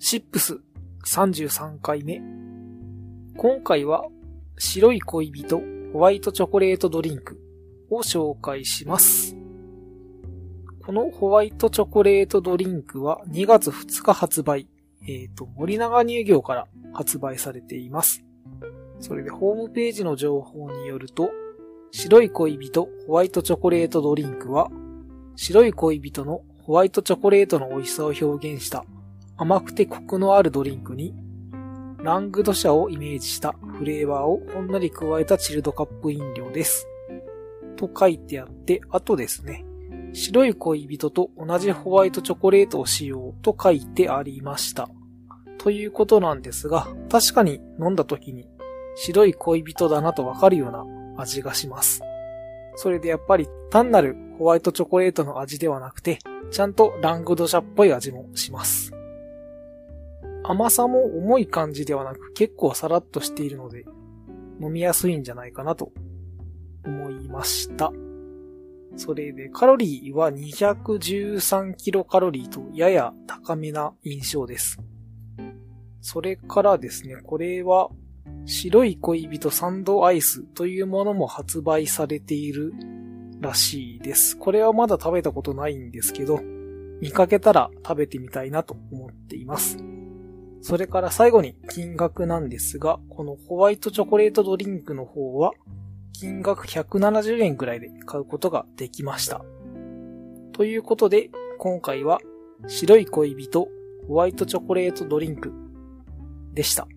シップス33回目。今回は白い恋人ホワイトチョコレートドリンクを紹介します。このホワイトチョコレートドリンクは2月2日発売。えっ、ー、と、森永乳業から発売されています。それでホームページの情報によると、白い恋人ホワイトチョコレートドリンクは、白い恋人のホワイトチョコレートの美味しさを表現した甘くてコクのあるドリンクに、ラングド社をイメージしたフレーバーをほんのり加えたチルドカップ飲料です。と書いてあって、あとですね、白い恋人と同じホワイトチョコレートを使用と書いてありました。ということなんですが、確かに飲んだ時に白い恋人だなとわかるような味がします。それでやっぱり単なるホワイトチョコレートの味ではなくて、ちゃんとラングドシャっぽい味もします。甘さも重い感じではなく結構さらっとしているので飲みやすいんじゃないかなと思いました。それでカロリーは213キロカロリーとやや高めな印象です。それからですね、これは白い恋人サンドアイスというものも発売されているらしいです。これはまだ食べたことないんですけど、見かけたら食べてみたいなと思っています。それから最後に金額なんですが、このホワイトチョコレートドリンクの方は、金額170円くらいで買うことができました。ということで、今回は白い恋人ホワイトチョコレートドリンクでした。